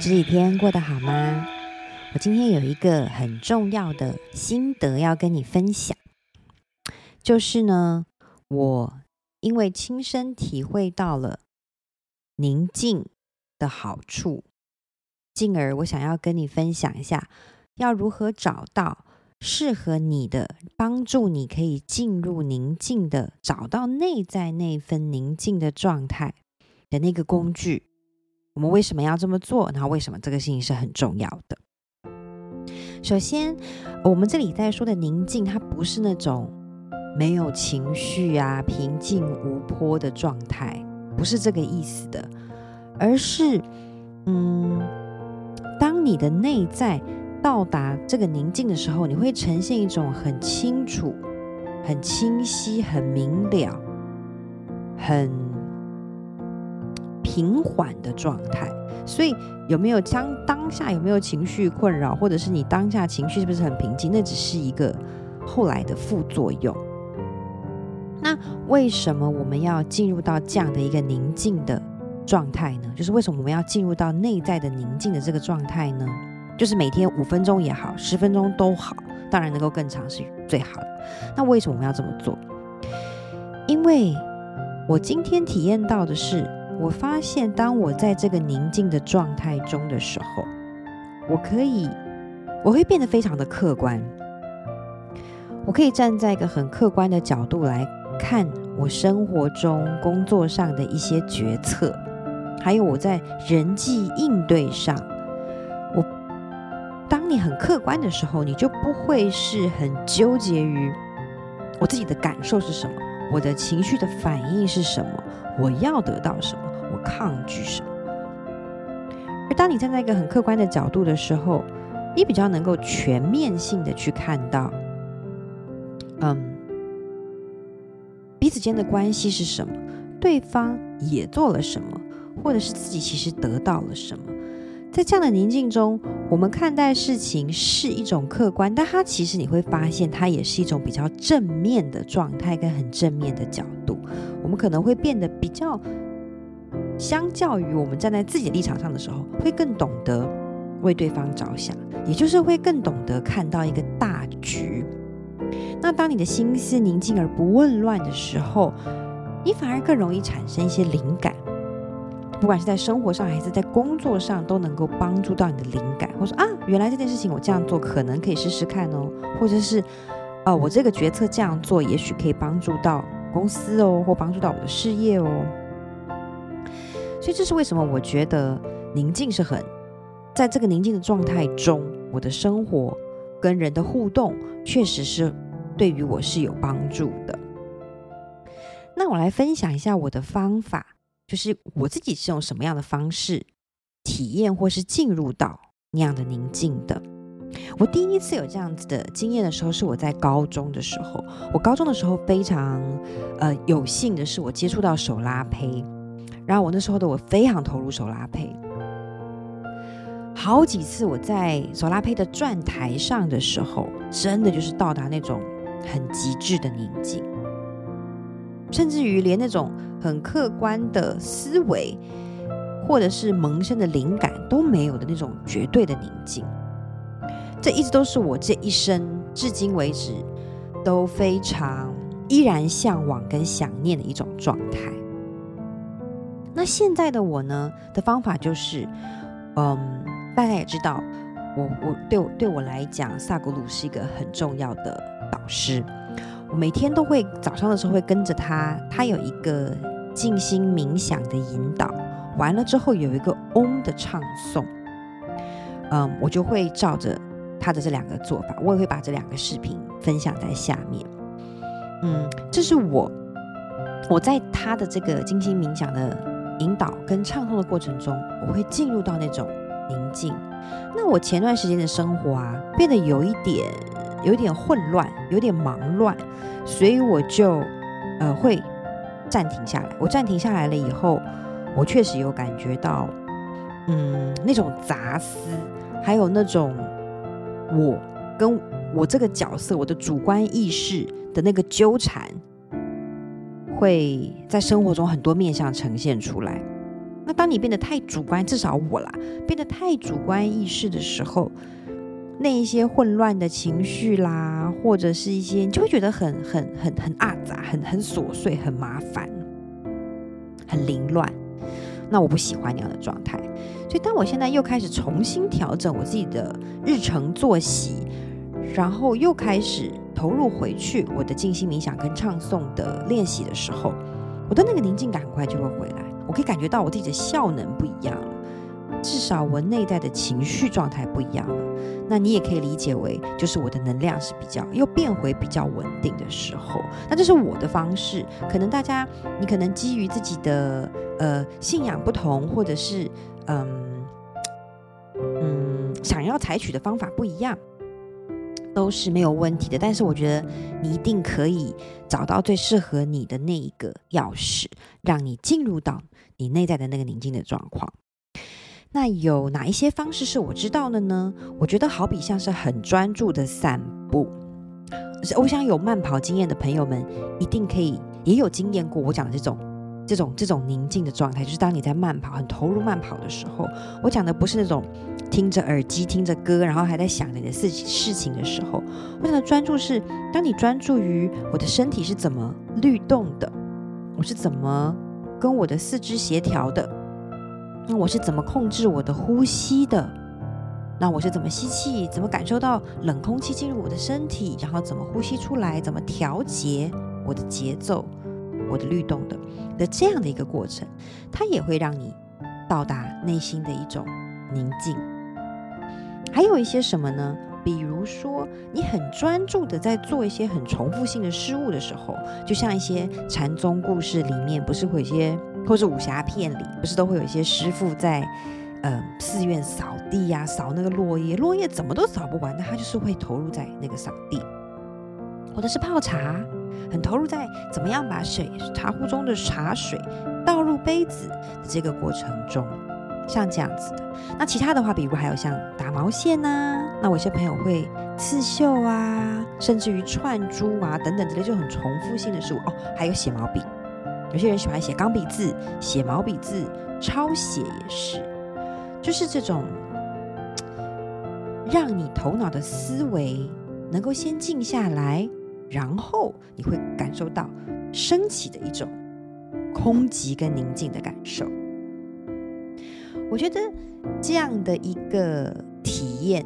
这几天过得好吗？我今天有一个很重要的心得要跟你分享，就是呢，我因为亲身体会到了宁静的好处，进而我想要跟你分享一下，要如何找到适合你的、帮助你可以进入宁静的、找到内在那份宁静的状态的那个工具。我们为什么要这么做？然后为什么这个事情是很重要的？首先，我们这里在说的宁静，它不是那种没有情绪啊、平静无波的状态，不是这个意思的，而是，嗯，当你的内在到达这个宁静的时候，你会呈现一种很清楚、很清晰、很明了、很。平缓的状态，所以有没有将当下有没有情绪困扰，或者是你当下情绪是不是很平静？那只是一个后来的副作用。那为什么我们要进入到这样的一个宁静的状态呢？就是为什么我们要进入到内在的宁静的这个状态呢？就是每天五分钟也好，十分钟都好，当然能够更长是最好的。那为什么我们要这么做？因为我今天体验到的是。我发现，当我在这个宁静的状态中的时候，我可以，我会变得非常的客观。我可以站在一个很客观的角度来看我生活中、工作上的一些决策，还有我在人际应对上。我，当你很客观的时候，你就不会是很纠结于我自己的感受是什么，我的情绪的反应是什么，我要得到什么。我抗拒什么？而当你站在一个很客观的角度的时候，你比较能够全面性的去看到，嗯，彼此间的关系是什么，对方也做了什么，或者是自己其实得到了什么。在这样的宁静中，我们看待事情是一种客观，但它其实你会发现，它也是一种比较正面的状态跟很正面的角度。我们可能会变得比较。相较于我们站在自己的立场上的时候，会更懂得为对方着想，也就是会更懂得看到一个大局。那当你的心思宁静而不紊乱的时候，你反而更容易产生一些灵感，不管是在生活上还是在工作上，都能够帮助到你的灵感。或者啊，原来这件事情我这样做可能可以试试看哦，或者是啊，我这个决策这样做也许可以帮助到公司哦，或帮助到我的事业哦。所以这是为什么？我觉得宁静是很，在这个宁静的状态中，我的生活跟人的互动，确实是对于我是有帮助的。那我来分享一下我的方法，就是我自己是用什么样的方式体验或是进入到那样的宁静的。我第一次有这样子的经验的时候，是我在高中的时候。我高中的时候非常呃有幸的是，我接触到手拉胚。然后我那时候的我非常投入手拉胚，好几次我在手拉胚的转台上的时候，真的就是到达那种很极致的宁静，甚至于连那种很客观的思维或者是萌生的灵感都没有的那种绝对的宁静。这一直都是我这一生至今为止都非常依然向往跟想念的一种状态。那现在的我呢的方法就是，嗯，大家也知道，我我对我对我来讲，萨古鲁是一个很重要的导师。我每天都会早上的时候会跟着他，他有一个静心冥想的引导，完了之后有一个嗡的唱诵，嗯，我就会照着他的这两个做法，我也会把这两个视频分享在下面。嗯，这是我我在他的这个静心冥想的。引导跟唱诵的过程中，我会进入到那种宁静。那我前段时间的生活啊，变得有一点、有点混乱，有点忙乱，所以我就呃会暂停下来。我暂停下来了以后，我确实有感觉到，嗯，那种杂思，还有那种我跟我这个角色、我的主观意识的那个纠缠。会在生活中很多面向呈现出来，那当你变得太主观，至少我啦，变得太主观意识的时候，那一些混乱的情绪啦，或者是一些，你就会觉得很很很很阿杂，很很琐碎，很麻烦，很凌乱。那我不喜欢那样的状态。所以当我现在又开始重新调整我自己的日程作息，然后又开始投入回去我的静心冥想跟唱诵的练习的时候，我的那个宁静感很快就会回来。我可以感觉到我自己的效能不一样了，至少我内在的情绪状态不一样了。那你也可以理解为，就是我的能量是比较又变回比较稳定的时候。那这是我的方式，可能大家你可能基于自己的呃信仰不同，或者是嗯嗯想要采取的方法不一样。都是没有问题的，但是我觉得你一定可以找到最适合你的那一个钥匙，让你进入到你内在的那个宁静的状况。那有哪一些方式是我知道的呢？我觉得好比像是很专注的散步，我想有慢跑经验的朋友们一定可以也有经验过我讲的这种。这种这种宁静的状态，就是当你在慢跑、很投入慢跑的时候，我讲的不是那种听着耳机、听着歌，然后还在想你的事情事情的时候。我讲的专注是，当你专注于我的身体是怎么律动的，我是怎么跟我的四肢协调的，那我是怎么控制我的呼吸的，那我是怎么吸气，怎么感受到冷空气进入我的身体，然后怎么呼吸出来，怎么调节我的节奏。我的律动的的这样的一个过程，它也会让你到达内心的一种宁静。还有一些什么呢？比如说，你很专注的在做一些很重复性的事物的时候，就像一些禅宗故事里面，不是会有一些，或是武侠片里，不是都会有一些师傅在，呃，寺院扫地呀、扫那个落叶，落叶怎么都扫不完，那他就是会投入在那个扫地，或者是泡茶。很投入在怎么样把水茶壶中的茶水倒入杯子的这个过程中，像这样子的。那其他的话，比如还有像打毛线啊，那我有些朋友会刺绣啊，甚至于串珠啊等等之类，就很重复性的事物哦。还有写毛笔，有些人喜欢写钢笔字、写毛笔字、抄写也是，就是这种让你头脑的思维能够先静下来。然后你会感受到升起的一种空寂跟宁静的感受。我觉得这样的一个体验，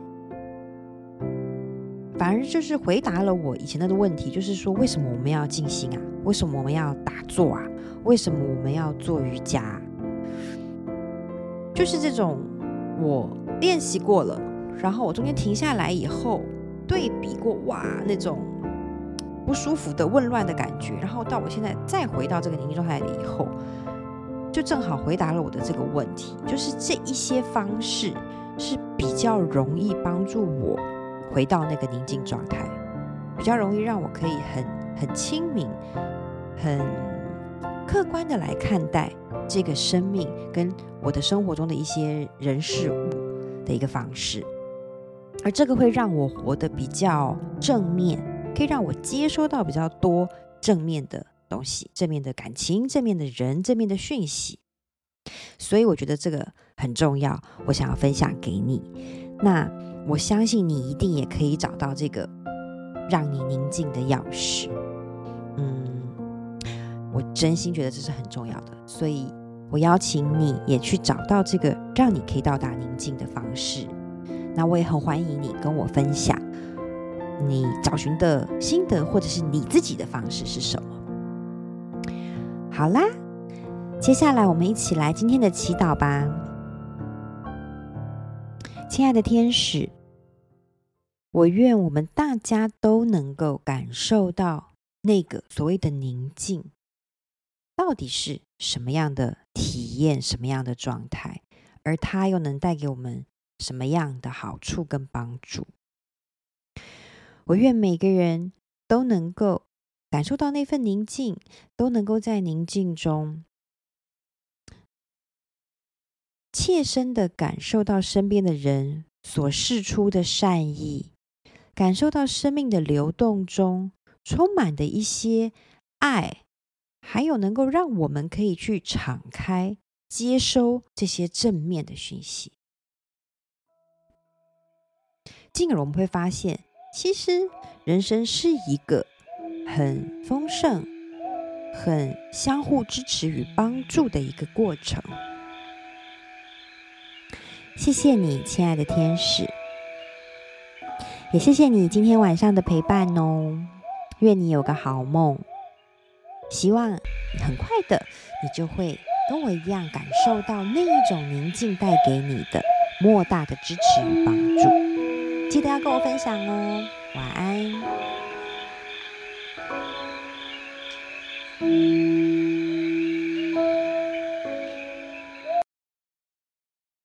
反而就是回答了我以前的问题，就是说为什么我们要静心啊？为什么我们要打坐啊？为什么我们要做瑜伽？就是这种我练习过了，然后我中间停下来以后，对比过，哇，那种。不舒服的、混乱的感觉，然后到我现在再回到这个宁静状态里以后，就正好回答了我的这个问题，就是这一些方式是比较容易帮助我回到那个宁静状态，比较容易让我可以很很清明、很客观的来看待这个生命跟我的生活中的一些人事物的一个方式，而这个会让我活得比较正面。可以让我接收到比较多正面的东西，正面的感情，正面的人，正面的讯息，所以我觉得这个很重要，我想要分享给你。那我相信你一定也可以找到这个让你宁静的钥匙。嗯，我真心觉得这是很重要的，所以我邀请你也去找到这个让你可以到达宁静的方式。那我也很欢迎你跟我分享。你找寻的心得，或者是你自己的方式是什么？好啦，接下来我们一起来今天的祈祷吧。亲爱的天使，我愿我们大家都能够感受到那个所谓的宁静，到底是什么样的体验，什么样的状态，而它又能带给我们什么样的好处跟帮助。我愿每个人都能够感受到那份宁静，都能够在宁静中切身的感受到身边的人所释出的善意，感受到生命的流动中充满的一些爱，还有能够让我们可以去敞开接收这些正面的讯息。进而我们会发现，其实人生是一个很丰盛、很相互支持与帮助的一个过程。谢谢你，亲爱的天使，也谢谢你今天晚上的陪伴哦。愿你有个好梦，希望很快的你就会跟我一样感受到那一种宁静带给你的莫大的支持与帮助。记得要跟我分享哦。晚安。